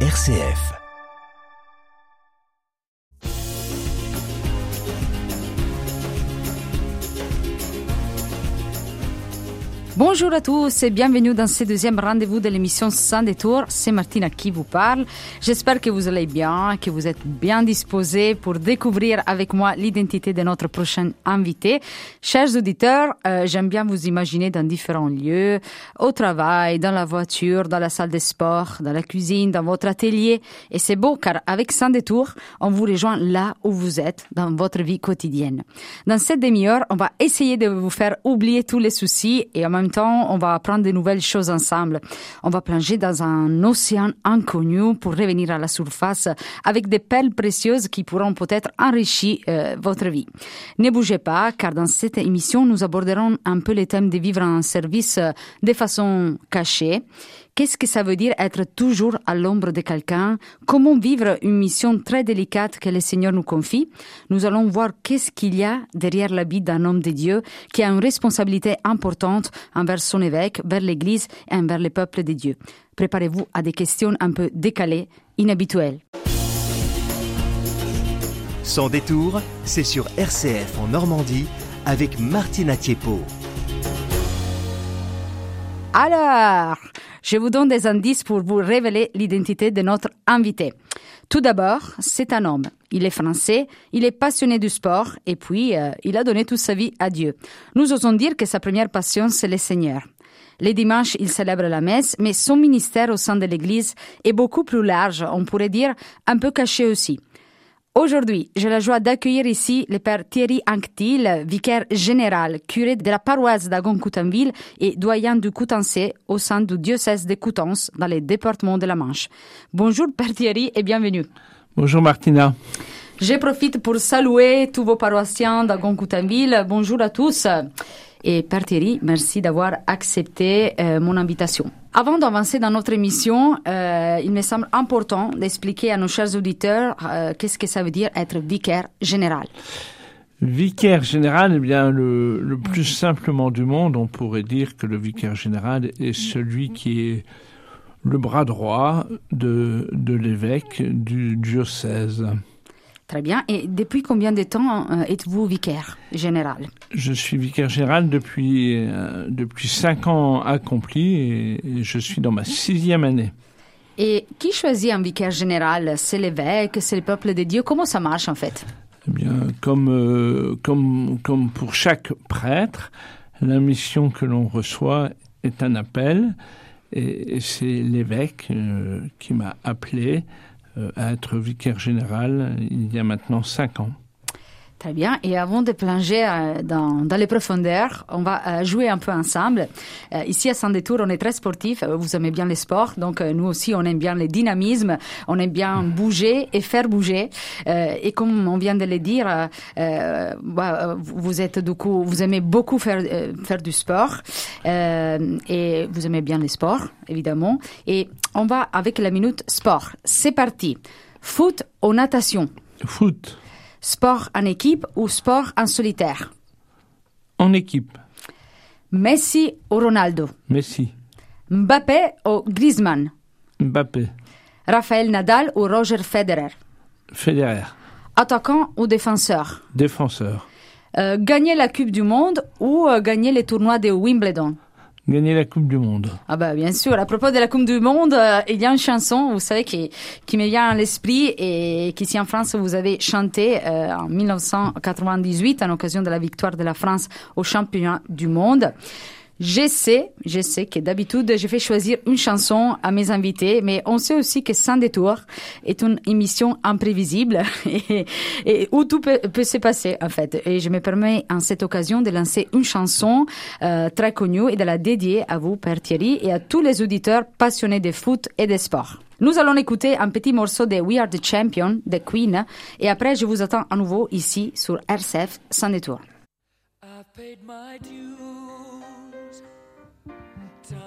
RCF. Bonjour à tous et bienvenue dans ce deuxième rendez-vous de l'émission Sans détour. C'est Martina qui vous parle. J'espère que vous allez bien, que vous êtes bien disposés pour découvrir avec moi l'identité de notre prochain invité. Chers auditeurs, euh, j'aime bien vous imaginer dans différents lieux, au travail, dans la voiture, dans la salle de sport, dans la cuisine, dans votre atelier. Et c'est beau car avec Sans détour, on vous rejoint là où vous êtes dans votre vie quotidienne. Dans cette demi-heure, on va essayer de vous faire oublier tous les soucis et en même temps, on va apprendre de nouvelles choses ensemble. On va plonger dans un océan inconnu pour revenir à la surface avec des perles précieuses qui pourront peut-être enrichir euh, votre vie. Ne bougez pas, car dans cette émission, nous aborderons un peu les thèmes de vivre en service euh, de façon cachée. Qu'est-ce que ça veut dire être toujours à l'ombre de quelqu'un? Comment vivre une mission très délicate que le Seigneur nous confie? Nous allons voir qu'est-ce qu'il y a derrière la d'un homme de Dieu qui a une responsabilité importante envers son évêque, vers l'Église et envers le peuple de Dieu. Préparez-vous à des questions un peu décalées, inhabituelles. Sans détour, c'est sur RCF en Normandie avec Martina Thiepo. Alors, je vous donne des indices pour vous révéler l'identité de notre invité. Tout d'abord, c'est un homme. Il est français, il est passionné du sport et puis euh, il a donné toute sa vie à Dieu. Nous osons dire que sa première passion, c'est le Seigneur. Les dimanches, il célèbre la messe, mais son ministère au sein de l'Église est beaucoup plus large, on pourrait dire un peu caché aussi. Aujourd'hui, j'ai la joie d'accueillir ici le père Thierry Anctil, vicaire général, curé de la paroisse d'Agon-Coutanville et doyen du Coutançais au sein du diocèse de Coutances dans les départements de la Manche. Bonjour père Thierry et bienvenue. Bonjour Martina. Je profite pour saluer tous vos paroissiens d'Agon-Coutanville. Bonjour à tous. Et Thierry, merci d'avoir accepté euh, mon invitation. Avant d'avancer dans notre émission, euh, il me semble important d'expliquer à nos chers auditeurs euh, qu'est-ce que ça veut dire être vicaire général. Vicaire général, eh bien, le, plus simplement du monde, on pourrait dire que le vicaire général est celui qui est le bras droit de l'évêque du diocèse. Très bien. Et depuis combien de temps euh, êtes-vous vicaire général? Je suis vicaire général depuis, euh, depuis cinq ans accomplis et, et, je suis dans ma sixième année. Et qui choisit un vicaire général? C'est l'évêque, c'est le peuple de Dieu? Comment ça marche en fait? Eh bien, comme, euh, comme, comme pour chaque prêtre, la mission que l'on reçoit est un appel et, et c'est l'évêque euh, qui m'a appelé à être vicaire général il y a maintenant cinq ans. Très bien. Et avant de plonger euh, dans, dans, les profondeurs, on va euh, jouer un peu ensemble. Euh, ici à Saint Détour, on est très sportif. Vous aimez bien les sports, donc nous aussi, on aime bien le dynamisme. On aime bien bouger et faire bouger. et comme on vient de le dire, bah, vous êtes du coup, vous aimez beaucoup faire faire du sport et vous aimez bien les sports, évidemment. Et on va avec la minute sport. C'est parti. Foot ou natation? Foot. Sport en équipe ou sport en solitaire? En équipe. Messi ou Ronaldo? Messi. Mbappé ou Griezmann? Mbappé. Rafael Nadal ou Roger Federer? Federer. Attaquant ou défenseur? Défenseur. Euh, gagner la Coupe du Monde ou euh, gagner les tournois de Wimbledon? Gagner la Coupe du Monde. Ah bah bien sûr. À propos de la Coupe du Monde, euh, il y a une chanson, vous savez, qui, qui me vient à l'esprit et qu'ici en France vous avez chanté euh, en 1998 en occasion de la victoire de la France au championnat du monde. Je sais, je sais que d'habitude, je fais choisir une chanson à mes invités, mais on sait aussi que Sans détour est une émission imprévisible et, où tout peut, peut, se passer, en fait. Et je me permets, en cette occasion, de lancer une chanson euh, très connue et de la dédier à vous, Père Thierry, et à tous les auditeurs passionnés de foot et de sport. Nous allons écouter un petit morceau de We Are the Champion de Queen, et après, je vous attends à nouveau ici sur RCF Sans détour.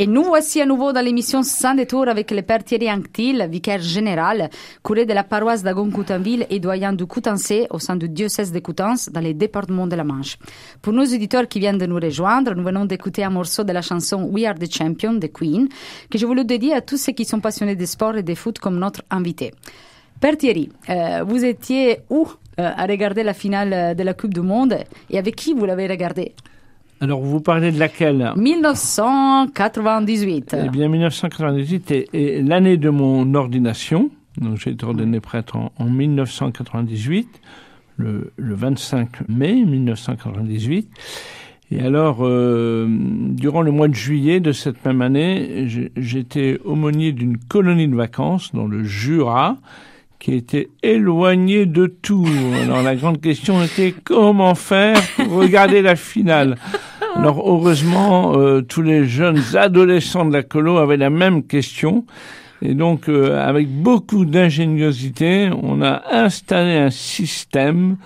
Et nous voici à nouveau dans l'émission Sans détour avec le père Thierry Anctil, vicaire général, curé de la paroisse d'Agon-Coutanville et doyen du Coutançais au sein du diocèse de Coutances dans les départements de la Manche. Pour nos auditeurs qui viennent de nous rejoindre, nous venons d'écouter un morceau de la chanson We Are the Champion de Queen, que je voulais dédier à tous ceux qui sont passionnés de sport et de foot comme notre invité. Père Thierry, euh, vous étiez où euh, à regarder la finale de la Coupe du Monde et avec qui vous l'avez regardé? Alors, vous parlez de laquelle 1998. Eh bien, 1998 est, est l'année de mon ordination. Donc, j'ai été ordonné prêtre en, en 1998, le, le 25 mai 1998. Et alors, euh, durant le mois de juillet de cette même année, j'étais aumônier d'une colonie de vacances dans le Jura, qui était éloignée de Tours. Alors la grande question était comment faire pour regarder la finale. Alors heureusement, euh, tous les jeunes adolescents de la colo avaient la même question. Et donc, euh, avec beaucoup d'ingéniosité, on a installé un système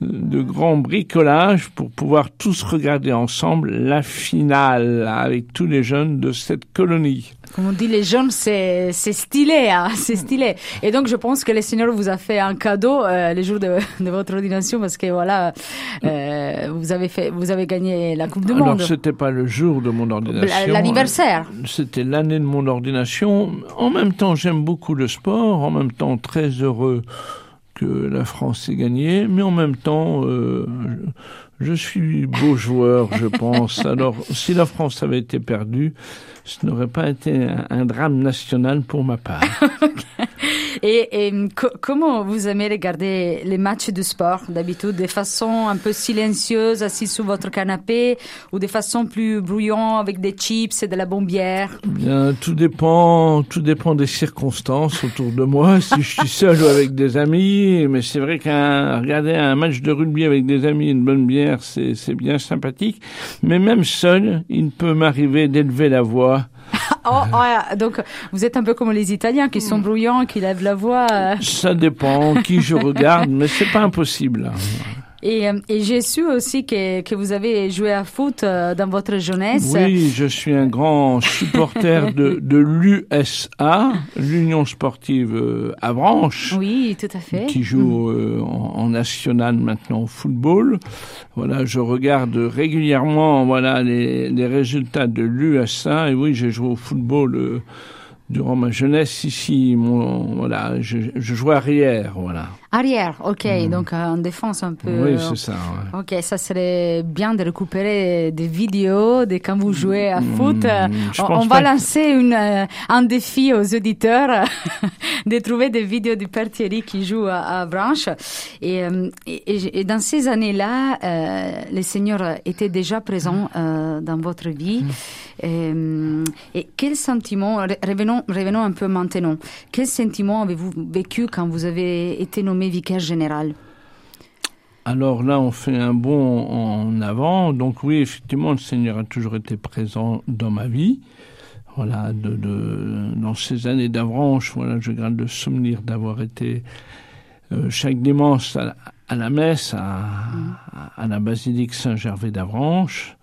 de grand bricolage pour pouvoir tous regarder ensemble la finale avec tous les jeunes de cette colonie. Comme on dit, les jeunes, c'est c'est stylé, hein, c'est stylé. Et donc, je pense que le Seigneur vous a fait un cadeau euh, le jour de, de votre ordination parce que voilà, euh, vous avez fait, vous avez gagné la Coupe du Alors, Monde, c'était pas le jour de mon ordination. l'anniversaire. C'était l'année de mon ordination. En même temps, j'aime beaucoup le sport. En même temps, très heureux que la France ait gagné. Mais en même temps, euh, je, suis beau joueur, je pense. Alors, si la France avait été perdue, ce n'aurait pas été un, un drame national pour ma part. Et, et co- comment vous aimez regarder les matchs de sport d'habitude, de façon un peu silencieuse, assis sur votre canapé, ou de façon plus brouillon avec des chips et de la bombière? Bien, tout dépend, tout dépend des circonstances autour de moi. Si je suis seul ou avec des amis, mais c'est vrai qu'un regarder un match de rugby avec des amis et une bonne bière, c'est c'est bien sympathique. Mais même seul, il peut m'arriver d'élever la voix. Oh, oh, donc vous êtes un peu comme les Italiens qui sont brouillants, qui lèvent la voix. euh. Ça dépend qui je regarde, mais c'est pas impossible. Et, euh, et j'ai su aussi que, que vous avez joué à foot euh, dans votre jeunesse. Oui, je suis un grand supporter de, de l'USA, l'Union sportive euh, Avranches. Oui, tout à fait. qui joue en, en national maintenant au football. Voilà, je regarde régulièrement voilà les, les résultats de l'USA et oui, j'ai joué au football euh, durant ma jeunesse ici. Mon, voilà, je, je jouais arrière, voilà. Arrière, ok, donc euh, en défense un peu. oui, c'est ça. ouais. Ok, ça serait bien de récupérer des vidéos de quand vous jouez à foot. Mm, je on va que- lancer une, euh, un défi aux auditeurs de trouver des vidéos du Père Thierry qui joue à, à Branche. Et, euh, et, et- et dans ces années-là, euh, le Seigneur était déjà présent euh, dans votre vie. Et, euh, et quel sentiment, re- revenons, revenons un peu maintenant, quel sentiment avez-vous vécu quand vous avez été nommé vicaire général Alors là, on fait un bond en avant. Donc oui, effectivement, le Seigneur a toujours été présent dans ma vie. Voilà, de, de, dans ces années d'Avranches, voilà, je garde le souvenir d'avoir été euh, chaque dimanche à, la- messe à, à, la basilique Saint-Gervais d'Avranches,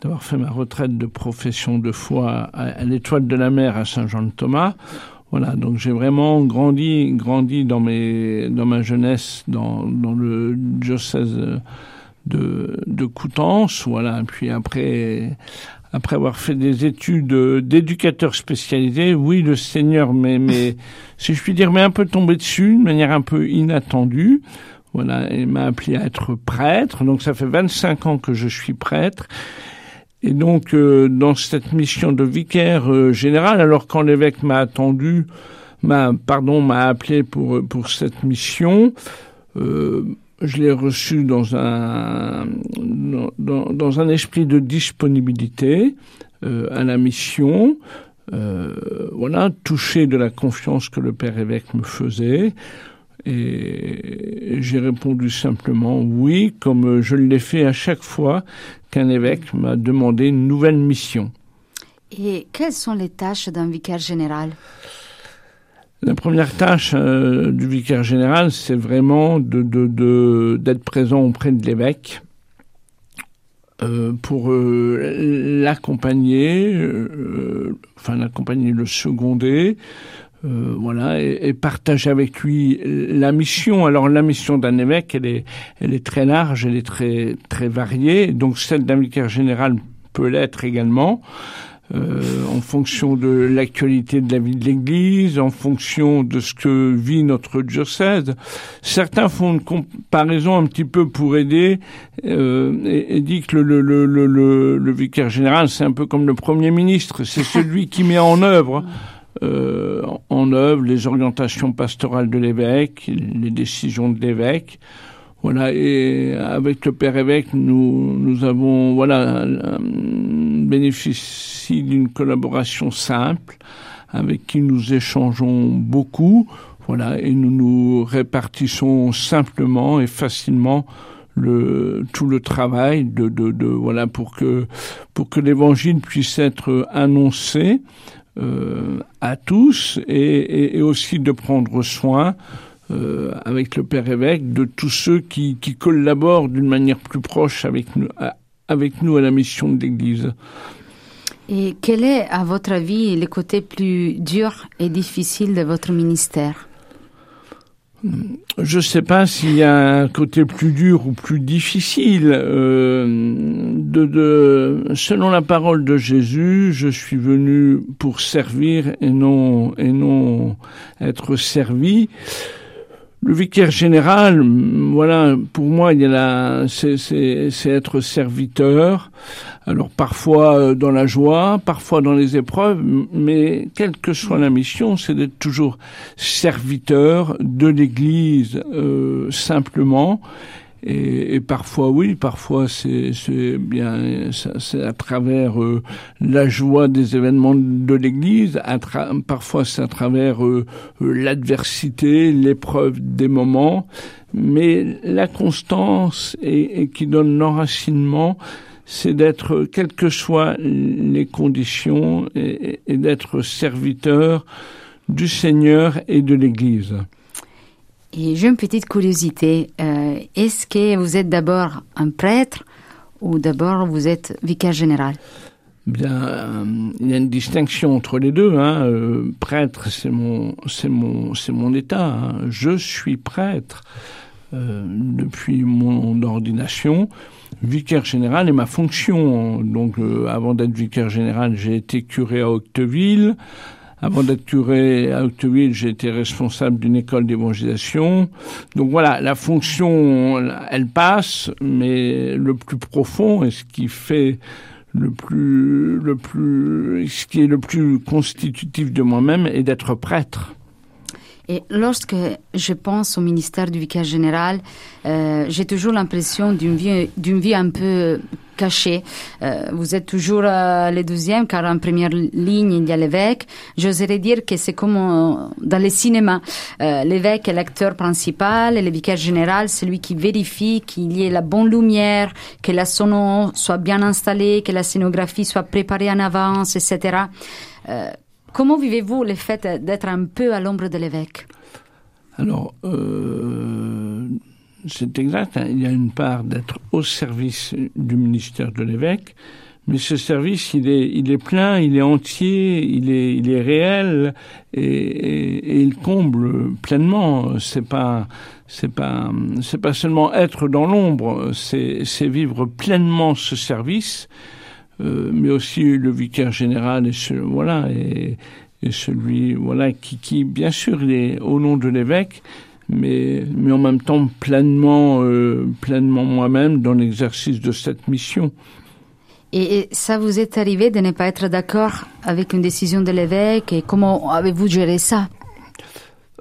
d'avoir fait ma retraite de profession de foi à l'étoile de la mer à Saint-Jean-de-Thomas. Voilà, donc j'ai vraiment grandi, grandi dans mes, dans ma jeunesse, dans, dans le diocèse de, de Coutances, voilà. Puis après, après avoir fait des études d'éducateur spécialisé, oui, le Seigneur m'est, m'est- si je puis dire, m'est un peu tombé dessus, de manière un peu inattendue. Voilà, il m'a appelé à être prêtre. Donc ça fait 25 ans que je suis prêtre. Et donc, euh, dans cette mission de vicaire euh, général, alors quand l'évêque m'a attendu, m'a, pardon, m'a appelé pour, pour cette mission, euh, je l'ai reçu dans un, dans, dans, un esprit de disponibilité euh, à la mission. Euh, voilà, touché de la confiance que le père évêque me faisait. Et j'ai répondu simplement oui, comme je l'ai fait à chaque fois qu'un évêque m'a demandé une nouvelle mission. Et quelles sont les tâches d'un vicaire général? La première tâche euh, du vicaire général, c'est vraiment de, de, de, d'être présent auprès de l'évêque, euh, pour euh, l'accompagner, enfin l'accompagner, le seconder, euh, voilà, et, et, partager avec lui la mission. Alors la mission d'un évêque, elle est, elle est très large, elle est très, très variée. Donc celle d'un vicaire général peut l'être également. Euh, en fonction de l'actualité de la vie de l'Église, en fonction de ce que vit notre diocèse. Certains font une comparaison un petit peu pour aider euh, et, et disent que le, le, le, le vicaire général, c'est un peu comme le Premier ministre, c'est celui qui met en œuvre euh, en œuvre les orientations pastorales de l'évêque, les décisions de l'évêque. Voilà, et avec le père évêque, nous, nous avons, voilà, bénéficie d'une collaboration simple avec qui nous échangeons beaucoup, voilà, et nous nous répartissons simplement et facilement le, tout le travail de, de, de voilà pour que pour que l'évangile puisse être annoncé euh, à tous et, aussi de prendre soin euh, avec le père évêque de tous ceux qui, qui collaborent d'une manière plus proche avec nous, à, avec nous à la mission de l'Église. Et quel est, à votre avis, le côté plus dur et difficile de votre ministère? Je ne sais pas s'il y a un côté plus dur ou plus difficile. Euh, de, selon la parole de Jésus, je suis venu pour servir et non et non être servi. Le vicaire général, voilà, pour moi, il y a la, c'est être serviteur. Alors parfois euh, dans la joie, parfois dans les épreuves, mais quelle que soit la mission, c'est d'être toujours serviteur de l'Église euh, simplement et, et, parfois oui, parfois c'est bien, c'est à travers euh, la joie des événements de l'Église, parfois c'est à travers euh, l'adversité, l'épreuve des moments, mais la constance et, et qui donne l'enracinement, c'est d'être, quelles que soient les conditions, et, et d'être serviteur du Seigneur et de l'Église. Et j'ai une petite curiosité. Euh, Est-ce que vous êtes d'abord un prêtre ou d'abord vous êtes vicaire général? Euh, il y a une distinction entre les deux. Hein. Euh, prêtre, c'est mon, c'est mon, c'est mon état. Hein. Je suis prêtre depuis mon ordination. Vicaire général est ma fonction. Donc, avant d'être vicaire général, j'ai été curé à Octeville. Avant d'être curé à Octeville, j'ai été responsable d'une école d'évangélisation. Donc voilà, la fonction, elle passe, mais le plus profond et ce qui fait le plus, le plus, ce qui est le plus constitutif de moi-même est d'être prêtre. Et lorsque je pense au ministère du vicaire général, euh, j'ai toujours l'impression d'une vie, d'une vie un peu cachée. Euh, vous êtes toujours euh, le deuxième, car en première ligne, il y a l'évêque. J'oserais dire que c'est comme dans les cinémas. Euh, l'évêque est l'acteur principal et le vicaire général, c'est lui qui vérifie qu'il y ait la bonne lumière, que la sono soit bien installée, que la scénographie soit préparée en avance, etc. Comment vivez-vous le fait d'être un peu à l'ombre de l'évêque? Alors, euh, c'est exact. Hein. Il y a une part d'être au service du ministère de l'évêque, mais ce service, il est, il est plein, il est entier, il est, il est réel et, et, et il comble pleinement. C'est pas, c'est pas, c'est pas seulement être dans l'ombre, c'est, c'est vivre pleinement ce service. Euh, mais aussi le vicaire général et ce, voilà et, celui voilà qui, bien sûr est au nom de l'évêque mais mais en même temps pleinement euh, pleinement moi-même dans l'exercice de cette mission. Et ça vous est arrivé de ne pas être d'accord avec une décision de l'évêque? Et comment avez-vous géré ça?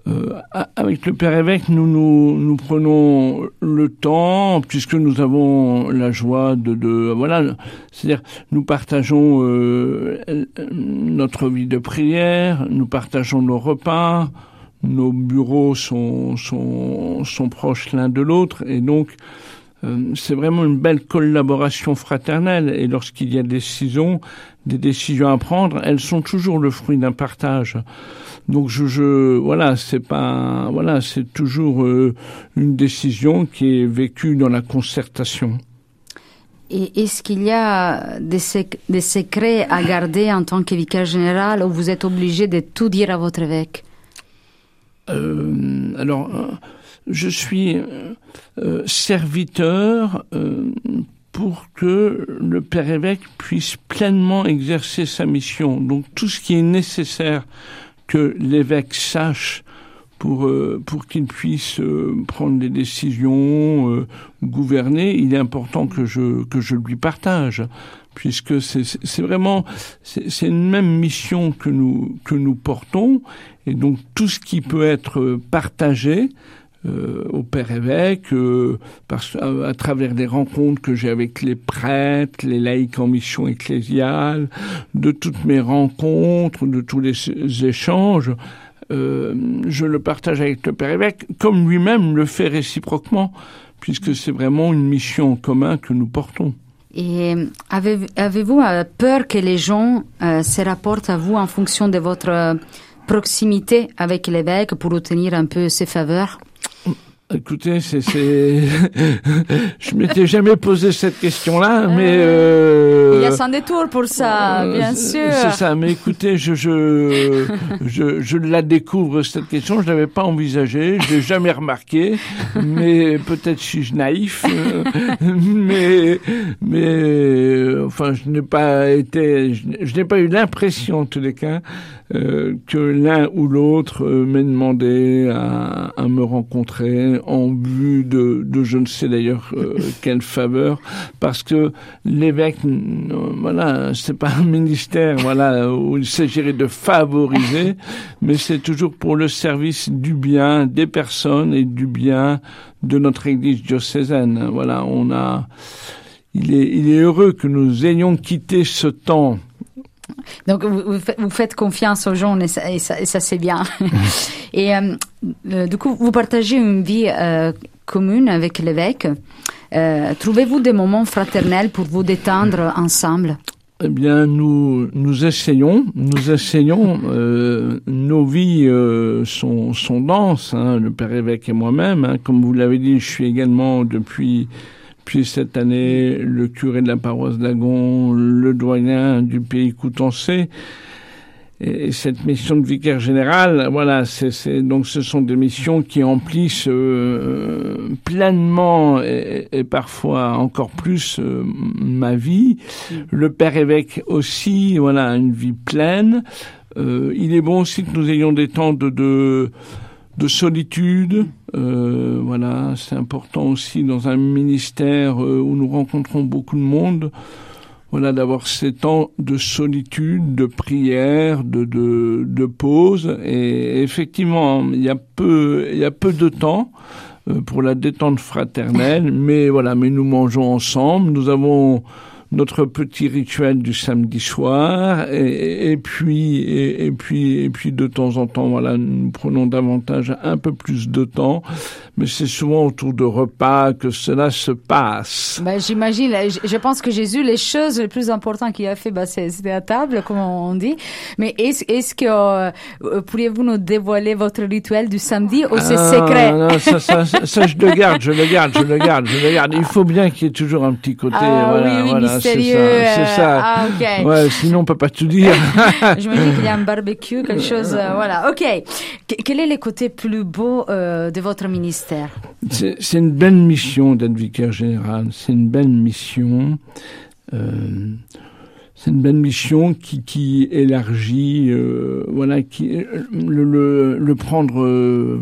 Euh, avec le père évêque, nous, nous nous prenons le temps puisque nous avons la joie de, de voilà, c'est-à-dire nous partageons euh, notre vie de prière, nous partageons nos repas, nos bureaux sont sont, sont proches l'un de l'autre et donc c'est vraiment une belle collaboration fraternelle et lorsqu'il y a des décisions, des décisions à prendre, elles sont toujours le fruit d'un partage. Donc je, je voilà, c'est pas voilà, c'est toujours euh, une décision qui est vécue dans la concertation. Et est-ce qu'il y a des, sec- des secrets à garder en tant que vicaire général ou vous êtes obligé de tout dire à votre évêque? Euh, alors, euh, je suis euh, euh, serviteur euh, pour que le père évêque puisse pleinement exercer sa mission. Donc, tout ce qui est nécessaire que l'évêque sache pour euh, pour qu'il puisse euh, prendre des décisions, euh, gouverner, il est important que je que je lui partage puisque c'est vraiment c'est une même mission que nous que nous portons et donc tout ce qui peut être partagé euh, au père évêque euh, parce, à, à travers des rencontres que j'ai avec les prêtres, les laïcs en mission ecclésiale, de toutes mes rencontres, de tous les échanges, euh, je le partage avec le père évêque, comme lui-même le fait réciproquement, puisque c'est vraiment une mission en commun que nous portons. Et avez- avez-vous peur que les gens euh, se rapportent à vous en fonction de votre proximité avec l'évêque pour obtenir un peu ses faveurs? Écoutez, c'est, je m'étais jamais posé cette question-là, mais euh... Il y a sans détour pour ça, euh, bien sûr. C'est ça. Mais écoutez, je je je, je la découvre cette question. Je l'avais pas envisagée, je l'ai jamais remarqué. Mais peut-être suis-je naïf. euh, mais mais enfin, je n'ai pas été, je, n'ai- je n'ai pas eu l'impression en tous les cas euh, que l'un ou l'autre euh, m'ait demandé à, à me rencontrer en vue de, de je ne sais d'ailleurs euh, quelle faveur, parce que l'évêque, euh, voilà, c'est pas un ministère, voilà, où il s'agirait de favoriser, mais c'est toujours pour le service du bien des personnes et du bien de notre Église diocésaine. Voilà, on a, il est, il est heureux que nous ayons quitté ce temps Donc vous, vous faites- confiance aux gens et ça, et ça, et ça, c'est bien. et euh, euh, du coup, vous partagez une vie euh, commune avec l'évêque. Euh, Trouvez-vous des moments fraternels pour vous détendre ensemble? Eh bien, nous nous essayons, nous essayons. nos vies sont sont denses. Hein, le père évêque et moi-même, hein, comme vous l'avez dit, je suis également depuis depuis cette année le curé de la paroisse d'Agon, le doyen du pays Coutançais. Et cette mission de vicaire général, voilà, c'est, donc ce sont des missions qui emplissent euh, pleinement et, et parfois encore plus euh, ma vie. Le père évêque aussi, voilà, une vie pleine. Euh, il est bon aussi que nous ayons des temps de, de de solitude, euh, voilà, c'est important aussi dans un ministère euh, où nous rencontrons beaucoup de monde, voilà, d'avoir ces temps de solitude, de prière, de, de, de pause. Et effectivement, il y a peu, il y a peu de temps euh, pour la détente fraternelle, mais voilà, mais nous mangeons ensemble. Nous avons notre petit rituel du samedi soir. Et, et puis et, et, puis et puis de temps en temps voilà nous prenons davantage un peu plus de temps. Mais c'est souvent autour de repas que cela se passe. Ben, j'imagine je, pense que Jésus les choses les plus importantes qu'il a fait ben, c'était à table comme on dit. Mais est-ce est-ce que euh, pourriez-vous nous dévoiler votre rituel du samedi ou c'est ah, secret? non, ça, ça, ça, ça, je le garde je le garde je le garde je le garde. Il faut bien qu'il y ait toujours un petit côté ah, voilà oui, oui, voilà C'est ça. ça. Ah, okay. Ouais, sinon on peut pas tout dire. je me dis qu'il y a un barbecue, quelque chose. Euh, voilà. Ok. Qu quel est le côté plus beau euh, de votre ministère? C'est une belle mission d'être vicaire général. C'est une belle mission. Euh, c'est une belle mission qui, qui élargit, euh, voilà, qui le, prendre euh,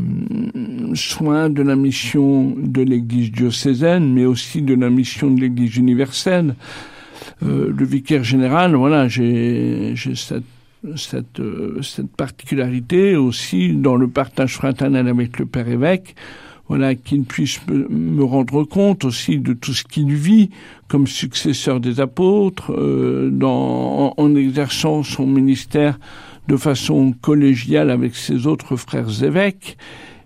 soin de la mission de l'Église diocésaine, mais aussi de la mission de l'Église universelle. Euh, le vicaire général, voilà, j'ai cette cette, cette particularité aussi dans le partage fraternel avec le père évêque, voilà, qu'il puisse me, rendre compte aussi de tout ce qu'il vit comme successeur des apôtres, euh, dans, en, exerçant son ministère de façon collégiale avec ses autres frères évêques.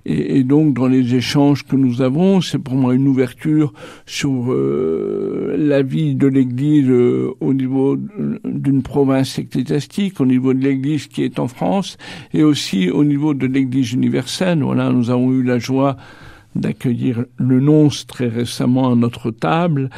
Et, et, donc, dans les échanges que nous avons, c'est pour moi une ouverture sur euh, la vie de l'Église euh, au niveau d'une province ecclésiastique, au niveau de l'Église qui est en France, et aussi au niveau de l'Église universelle. Voilà, nous avons eu la joie d'accueillir le nonce très récemment à notre table.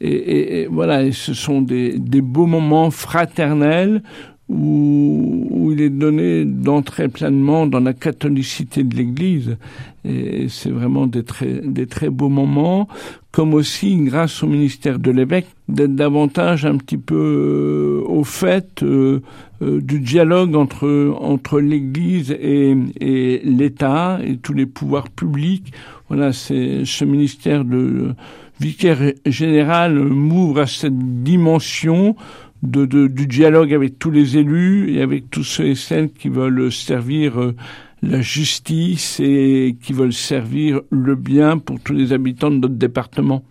Et, et- et voilà, et ce sont des, des beaux moments fraternels où, où il est donné d'entrer pleinement dans la catholicité de l'Église. Et c'est vraiment des très, des très beaux moments, comme aussi, grâce au ministère de l'évêque, d'être davantage un petit peu euh, au fait euh, euh, du dialogue entre, entre l'Église et, et l'État et tous les pouvoirs publics. Voilà, c'est ce ministère de vicaire général m'ouvre à cette dimension de, de- du dialogue avec tous les élus et avec tous ceux et celles qui veulent servir euh, la justice et qui veulent servir le bien pour tous les habitants de notre département.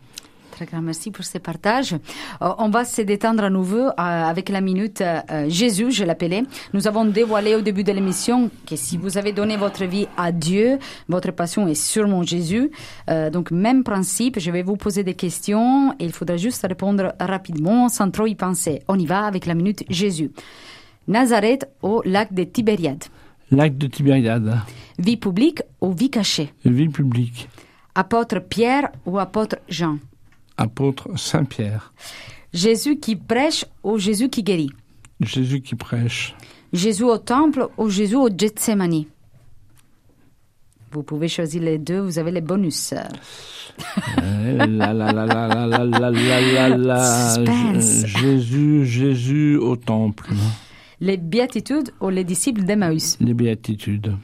Très grand merci pour ce partage. Euh, on va se détendre à nouveau euh, avec la minute euh, Jésus, je l'appelais. Nous avons dévoilé au début de l'émission que si vous avez donné votre vie à Dieu, votre passion est sûrement Jésus. Donc même principe, je vais vous poser des questions et il faudra juste répondre rapidement sans trop y penser. On y va avec la minute Jésus. Nazareth au lac de Tibériade. Lac de Tibériade, Vie publique ou vie cachée? vie publique, Apôtre Pierre ou apôtre Jean? apôtre Saint Pierre. Jésus qui prêche ou Jésus qui guérit Jésus qui prêche. Jésus au temple ou Jésus au Gethsemane Vous pouvez choisir les deux, vous avez les bonus. Jésus, Jésus au temple. Les béatitudes ou les disciples d'Emmaüs Les béatitudes.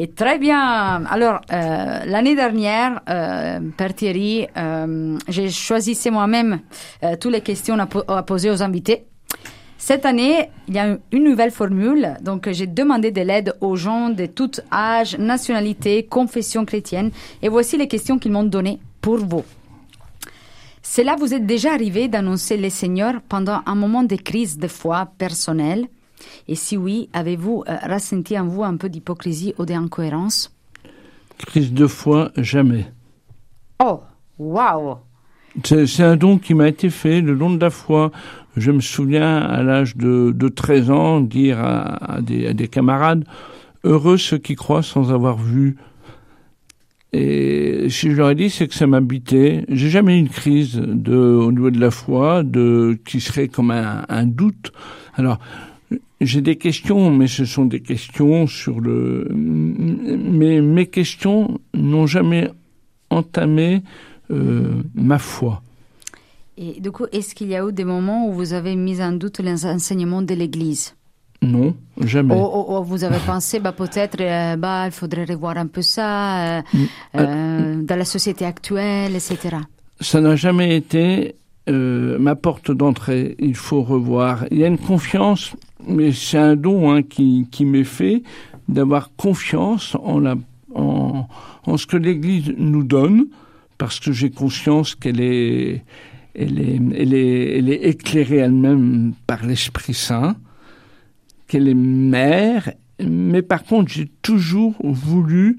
Et très bien. Alors, euh, l'année dernière, euh, Thierry, euh, j'ai choisi moi-même euh, toutes les questions à, à poser aux invités. Cette année, il y a une nouvelle formule. Donc, j'ai demandé de l'aide aux gens de tout âge, nationalité, confession chrétienne. Et voici les questions qu'ils m'ont données pour vous. Cela vous est déjà arrivé d'annoncer le Seigneur pendant un moment de crise de foi personnelle? Et si oui, avez-vous euh, ressenti en vous un peu d'hypocrisie ou d'incohérence Crise de foi, jamais. Oh, waouh C'est c'est un don qui m'a été fait, le don de la foi. Je me souviens, à l'âge de, de 13 ans, dire à, à des, à des camarades, heureux ceux qui croient sans avoir vu. Et si je leur ai dit, c'est que ça m'habitait. J'ai jamais eu une crise de, au niveau de la foi, de, qui serait comme un, un doute. Alors, j'ai des questions, mais ce sont des questions sur le, mais mes questions n'ont jamais entamé euh, ma foi. Et du coup, est-ce qu'il y a eu des moments où vous avez mis en doute les enseignements de l'Église? Non, jamais. Ou, ou- ou vous avez pensé, bah, peut-être, euh, bah, il faudrait revoir un peu ça euh, euh, dans la société actuelle, etc. Ça n'a jamais été euh, ma porte d'entrée. Il faut revoir. Il y a une confiance, mais c'est un don hein, qui, qui m'est fait d'avoir confiance en, la, en, en ce que l'Église nous donne, parce que j'ai conscience qu'elle est, elle est, elle est, elle est éclairée elle-même par l'Esprit Saint, qu'elle est mère, mais par contre j'ai toujours voulu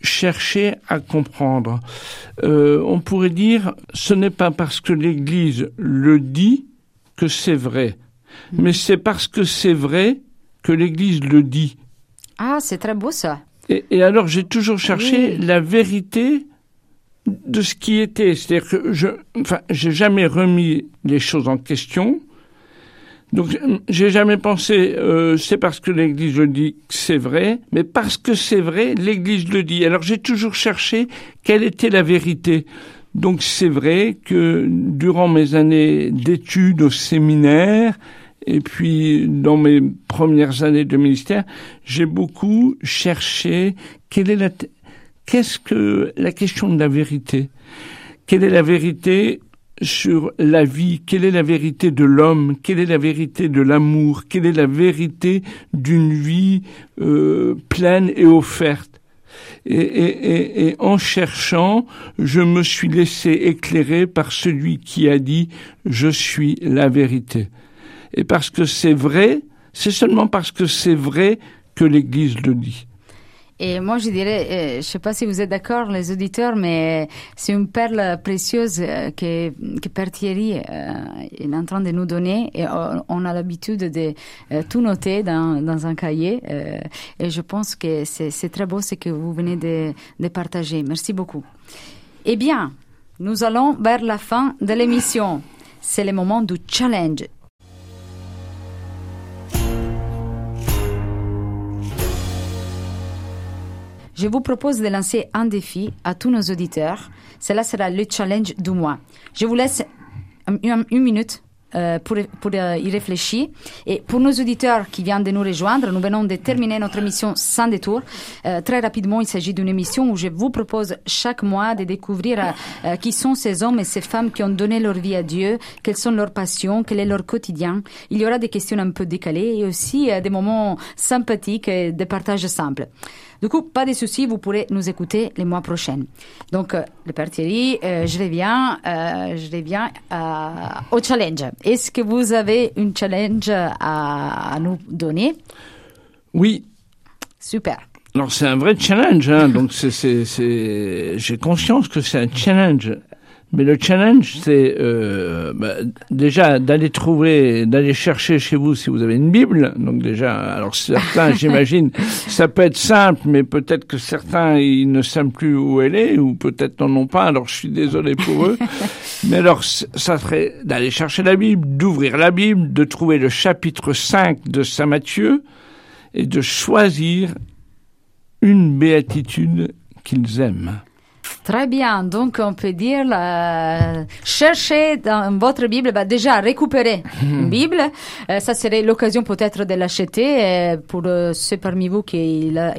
chercher à comprendre. Euh, on pourrait dire, ce n'est pas parce que l'Église le dit que c'est vrai, mais c'est parce que c'est vrai que l'Église le dit. Ah, c'est très beau ça. Et, et alors j'ai toujours cherché Oui. la vérité de ce qui était. C'est-à-dire que je, enfin, j'ai jamais remis les choses en question. Donc j'ai jamais pensé euh, c'est parce que l'Église le dit que c'est vrai, mais parce que c'est vrai, l'Église le dit. Alors j'ai toujours cherché quelle était la vérité. Donc c'est vrai que durant mes années d'études au séminaire et puis dans mes premières années de ministère, j'ai beaucoup cherché quelle est la qu'est-ce que la question de la vérité? Quelle est la vérité sur la vie. Quelle est la vérité de l'homme? Quelle est la vérité de l'amour? Quelle est la vérité d'une vie euh, pleine et offerte? Et, et, et, et en cherchant, je me suis laissé éclairer par celui qui a dit ⁇ Je suis la vérité ⁇ Et parce que c'est vrai, c'est seulement parce que c'est vrai que l'Église le dit. Et moi, je dirais, euh, je ne sais pas si vous êtes d'accord, les auditeurs, mais c'est une perle précieuse euh, que, que Père Thierry euh, est en train de nous donner. Et on a l'habitude de tout noter dans, dans un cahier. et je pense que c'est très beau ce que vous venez de, de partager. Merci beaucoup. Eh bien, nous allons vers la fin de l'émission. C'est le moment du challenge. Je vous propose de lancer un défi à tous nos auditeurs. Cela sera le challenge du mois. Je vous laisse une, minute euh, pour, pour euh, y réfléchir. Et pour nos auditeurs qui viennent de nous rejoindre, nous venons de terminer notre émission sans détour. Euh, très rapidement, il s'agit d'une émission où je vous propose chaque mois de découvrir qui sont ces hommes et ces femmes qui ont donné leur vie à Dieu, quelles sont leurs passions, quel est leur quotidien. Il y aura des questions un peu décalées et aussi des moments sympathiques et des partages simples. Du coup, pas de soucis, vous pourrez nous écouter les mois prochains. Donc, euh, le Père Thierry, euh, je reviens, euh, je reviens au challenge. Est-ce que vous avez une challenge à, nous donner? Oui. Super. Alors c'est un vrai challenge, hein, donc c'est, j'ai conscience que c'est un challenge mais le challenge, c'est euh, bah, déjà d'aller trouver, d'aller chercher chez vous si vous avez une Bible. Donc déjà, alors certains, j'imagine, ça peut être simple, mais peut-être que certains, ils ne savent plus où elle est, ou peut-être n'en ont pas. Alors je suis désolé pour eux. mais alors, ça serait d'aller chercher la Bible, d'ouvrir la Bible, de trouver le chapitre 5 de Saint Matthieu et de choisir une béatitude qu'ils aiment. Très bien, donc on peut dire euh, chercher dans votre Bible, bah déjà récupérer une Bible, euh, ça serait l'occasion peut-être de l'acheter euh, pour ceux parmi vous qui ils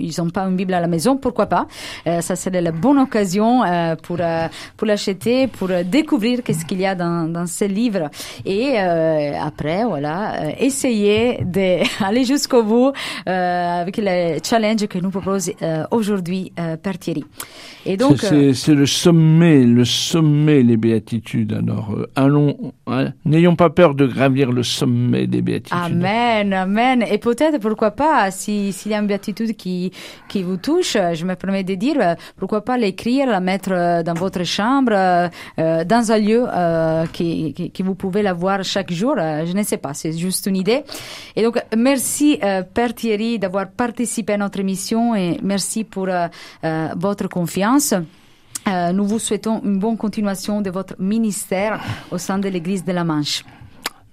ils ont pas une Bible à la maison, pourquoi pas. Ça serait la bonne occasion pour pour l'acheter, pour découvrir qu'est-ce qu'il y a dans dans ce livre et après voilà essayer d'aller jusqu'au bout avec le challenge que nous propose aujourd'hui Père Thierry. Et donc, euh, c'est le sommet, le sommet, les béatitudes. Alors, euh, allons, n'ayons pas peur de gravir le sommet des béatitudes. Amen, amen. Et peut-être, pourquoi pas, s'il y a une béatitude qui, qui vous touche, je me permets de dire, euh, pourquoi pas l'écrire, la mettre dans votre chambre, dans un lieu qui, qui, qui, vous pouvez la voir chaque jour. je ne sais pas, c'est juste une idée. Et donc, merci, Père Thierry, d'avoir participé à notre émission et merci pour votre confiance. Euh, nous vous souhaitons une bonne continuation de votre ministère au sein de l'Église de la Manche.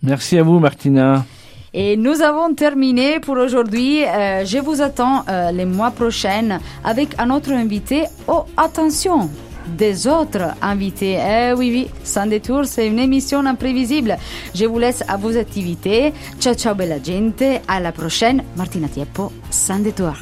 Merci à vous, Martina. Et nous avons terminé pour aujourd'hui. Euh, je vous attends euh, les mois prochains avec un autre invité. Oh, attention! des autres invités. Eh oui, oui, sans détour, c'est une émission imprévisible. Je vous laisse à vos activités. Ciao, ciao, bella gente. À la prochaine. Martina Tieppo, sans détour.